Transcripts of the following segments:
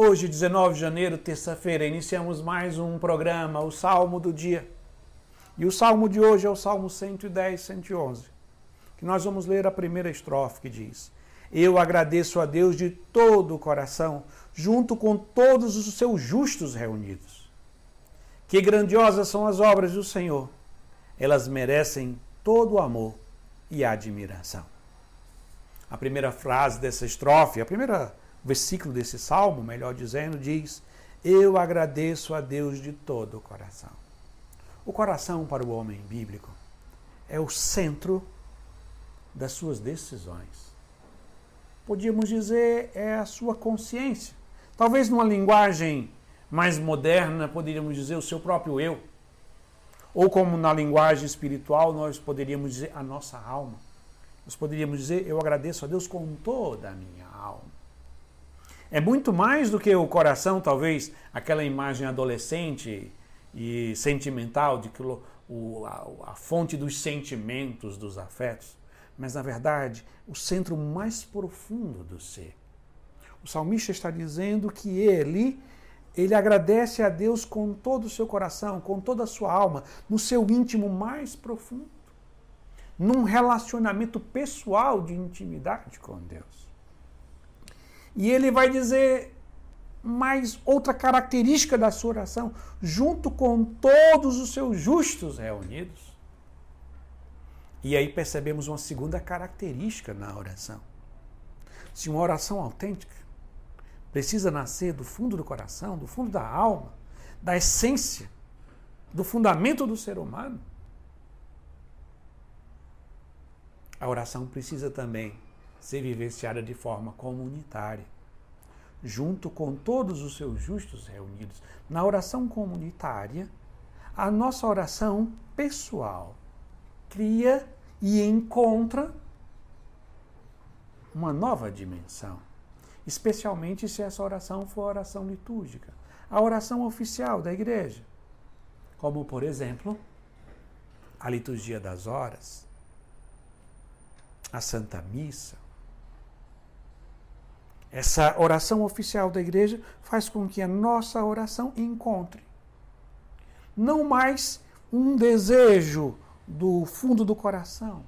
Hoje, 19 de janeiro, terça-feira, iniciamos mais um programa, o Salmo do Dia. E o salmo de hoje é o Salmo 110, 111, que nós vamos ler a primeira estrofe que diz: Eu agradeço a Deus de todo o coração, junto com todos os seus justos reunidos. Que grandiosas são as obras do Senhor, elas merecem todo o amor e admiração. A primeira frase dessa estrofe, a primeira versículo desse salmo, melhor dizendo, diz: Eu agradeço a Deus de todo o coração. O coração para o homem bíblico é o centro das suas decisões. Podíamos dizer, é a sua consciência. Talvez numa linguagem mais moderna, poderíamos dizer o seu próprio eu. Ou como na linguagem espiritual, nós poderíamos dizer a nossa alma. Nós poderíamos dizer, eu agradeço a Deus com toda a minha alma. É muito mais do que o coração, talvez, aquela imagem adolescente e sentimental de que o, a, a fonte dos sentimentos, dos afetos, mas na verdade o centro mais profundo do ser. O salmista está dizendo que ele ele agradece a Deus com todo o seu coração, com toda a sua alma, no seu íntimo mais profundo, num relacionamento pessoal de intimidade com Deus. E ele vai dizer mais outra característica da sua oração, junto com todos os seus justos reunidos. E aí percebemos uma segunda característica na oração. Se uma oração autêntica precisa nascer do fundo do coração, do fundo da alma, da essência, do fundamento do ser humano, a oração precisa também ser vivenciada de forma comunitária, junto com todos os seus justos reunidos. Na oração comunitária, a nossa oração pessoal cria e encontra uma nova dimensão, especialmente se essa oração for oração litúrgica, a oração oficial da igreja, como por exemplo, a liturgia das horas, a Santa Missa, essa oração oficial da igreja faz com que a nossa oração encontre não mais um desejo do fundo do coração,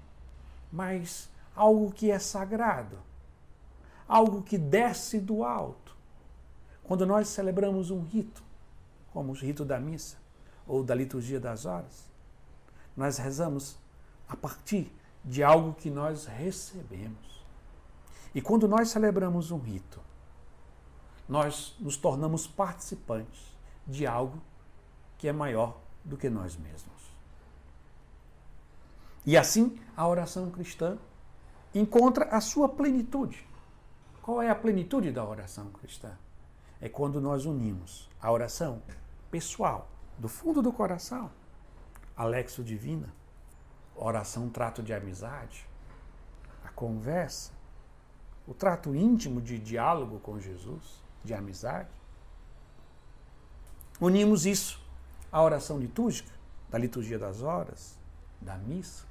mas algo que é sagrado, algo que desce do alto. Quando nós celebramos um rito, como o rito da missa ou da liturgia das horas, nós rezamos a partir de algo que nós recebemos. E quando nós celebramos um rito, nós nos tornamos participantes de algo que é maior do que nós mesmos. E assim, a oração cristã encontra a sua plenitude. Qual é a plenitude da oração cristã? É quando nós unimos a oração pessoal, do fundo do coração, Alexo Divina, oração trato de amizade, a conversa, o trato íntimo de diálogo com Jesus, de amizade. Unimos isso à oração litúrgica, da liturgia das horas, da missa.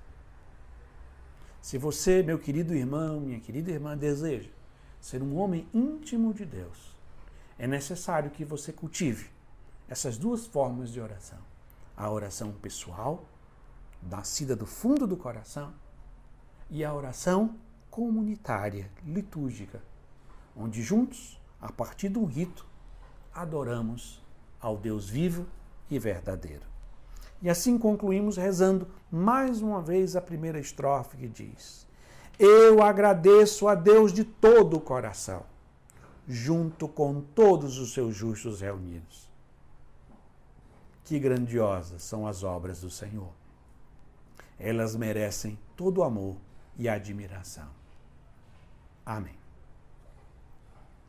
Se você, meu querido irmão, minha querida irmã, deseja ser um homem íntimo de Deus, é necessário que você cultive essas duas formas de oração: a oração pessoal, nascida do fundo do coração, e a oração comunitária, litúrgica, onde juntos, a partir de um rito, adoramos ao Deus vivo e verdadeiro. E assim concluímos rezando mais uma vez a primeira estrofe que diz: Eu agradeço a Deus de todo o coração, junto com todos os seus justos reunidos. Que grandiosas são as obras do Senhor. Elas merecem todo o amor e admiração. Amém.